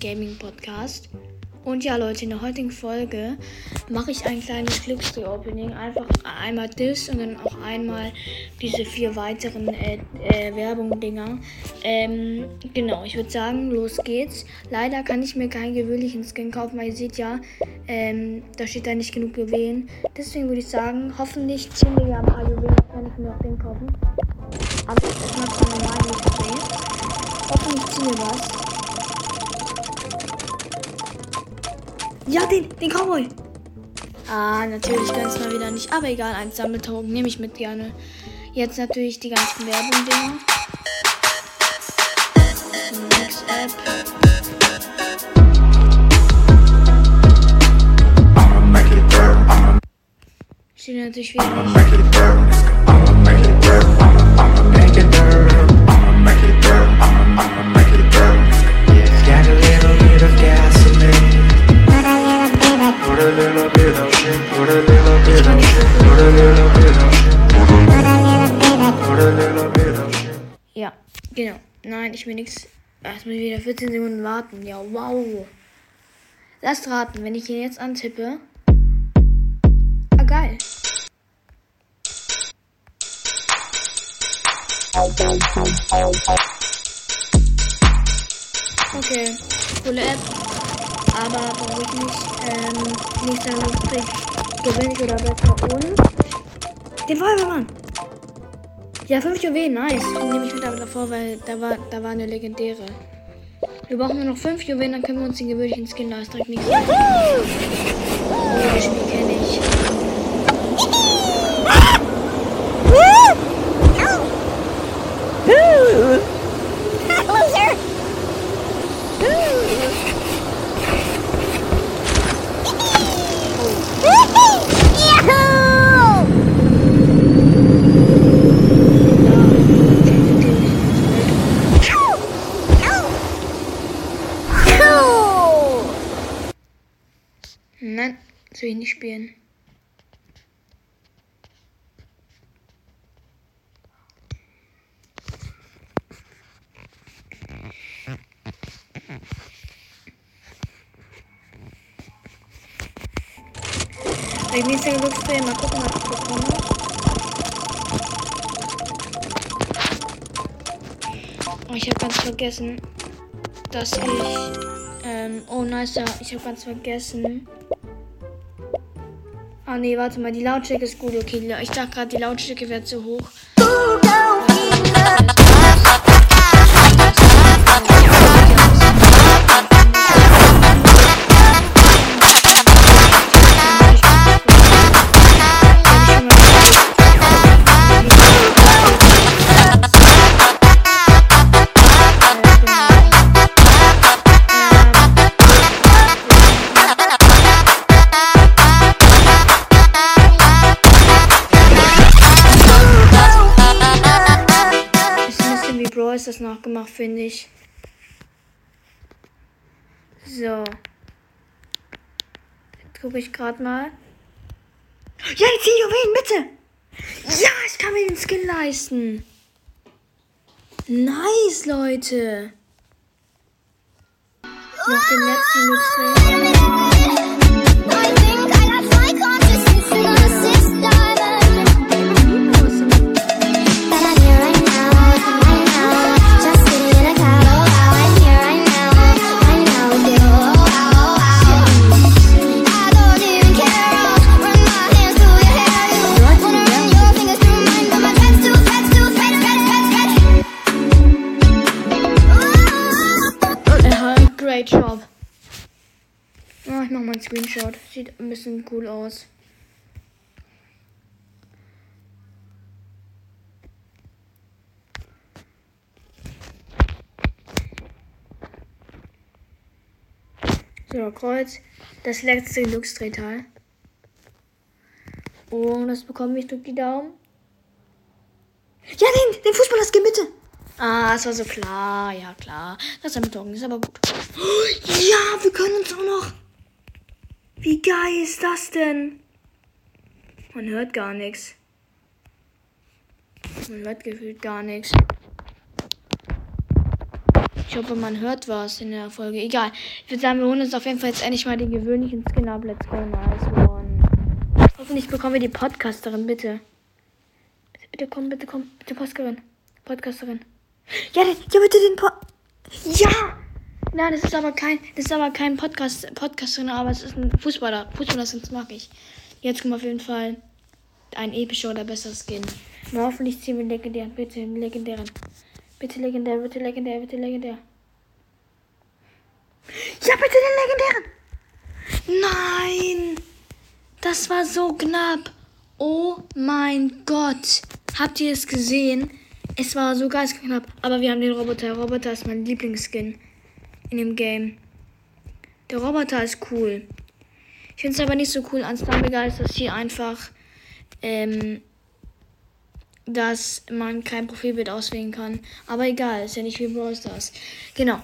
Gaming Podcast. Und ja, Leute, in der heutigen Folge mache ich ein kleines Glücksdreh-Opening. Einfach einmal das und dann auch einmal diese vier weiteren äh, äh, Werbung-Dinger. Ähm, genau, ich würde sagen, los geht's. Leider kann ich mir keinen gewöhnlichen Skin kaufen, weil ihr seht ja, ähm, da steht da nicht genug Juwelen. Deswegen würde ich sagen, hoffentlich ziehen wir ja ein paar Juwelen, kann ich mir auch den kaufen. Aber erstmal zum normalen. Hoffentlich ziehen wir was. Ja, den, den Cowboy. Ah, natürlich ganz mal wieder nicht. Aber egal, ein Sammeltoken nehme ich mit gerne. Jetzt natürlich die ganzen Werbung-Dinger. Next App. I'ma make it burn. I'ma, Steht natürlich wieder nicht. Genau. Nein, ich will nichts. Erst muss ich wieder 14 Sekunden warten. Ja, wow. Lasst raten, wenn ich ihn jetzt antippe. Ah, geil. Okay, coole App. Aber brauche ich nicht. Ähm, nächster Lustrig gewinne ich oder besser und. Den Feuerwehrmann! Ja, 5 Juwelen, nice. Nehme ich mit aber davor, weil da war, da war eine legendäre. Wir brauchen nur noch 5 Juwelen, dann können wir uns den gewöhnlichen Skin leisten. Direkt nichts. Oh, das Spiel kenne ich. Nein, das will ich nicht spielen. Ich nächste Glücksdreh, mal gucken, was ich bekomme. Oh, ich habe ganz vergessen, dass ich. Ähm, oh, nice, ja, ich habe ganz vergessen. Ah, nee, warte mal, die Lautstärke ist gut, okay. Ich dachte gerade, die Lautstärke wäre zu hoch. Das nachgemacht, finde ich. So. Jetzt gucke ich gerade mal. Ja, die 10 Juwelen, bitte! Ja, ich kann mir den Skin leisten. Nice, Leute. Noch den letzten Glücksdreh. Einen Screenshot. Sieht ein bisschen cool aus. So, Kreuz. Das letzte Glücksdrehteil. Und das bekomme ich durch die Daumen. Ja, den, den Fußballer bitte. Ah, es war so klar. Ja, klar. Das ist mit ist aber gut. Ja, wir können uns auch noch. Wie geil ist das denn? Man hört gar nichts. Man hört gefühlt gar nichts. Ich hoffe, man hört was in der Folge. Egal. Ich würde sagen, wir holen uns auf jeden Fall jetzt endlich mal den gewöhnlichen Skin ab. Let's go, nice one. Hoffentlich bekommen wir die Podcasterin, bitte. Bitte, bitte komm, bitte komm. Bitte Podcasterin. Podcasterin. Ja, ja, bitte den Pod... Ja! Nein, das ist aber kein, das ist aber kein Podcast, Podcasterin, aber es ist ein Fußballer. Fußballer, das mag ich. Jetzt kommt auf jeden Fall ein epischer oder besser Skin. Na, hoffentlich ziehen wir legendären. Bitte legendären. Bitte legendär, bitte legendär, bitte legendär. Ja, bitte den legendären. Nein. Das war so knapp. Oh mein Gott. Habt ihr es gesehen? Es war so ganz knapp. Aber wir haben den Roboter. Roboter ist mein Lieblingsskin in dem Game. Der Roboter ist cool. Ich finde es aber nicht so cool an Stumbegar, ist das hier einfach, ähm, dass man kein Profilbild auswählen kann. Aber egal, ist ja nicht wie Brawl Stars. Genau.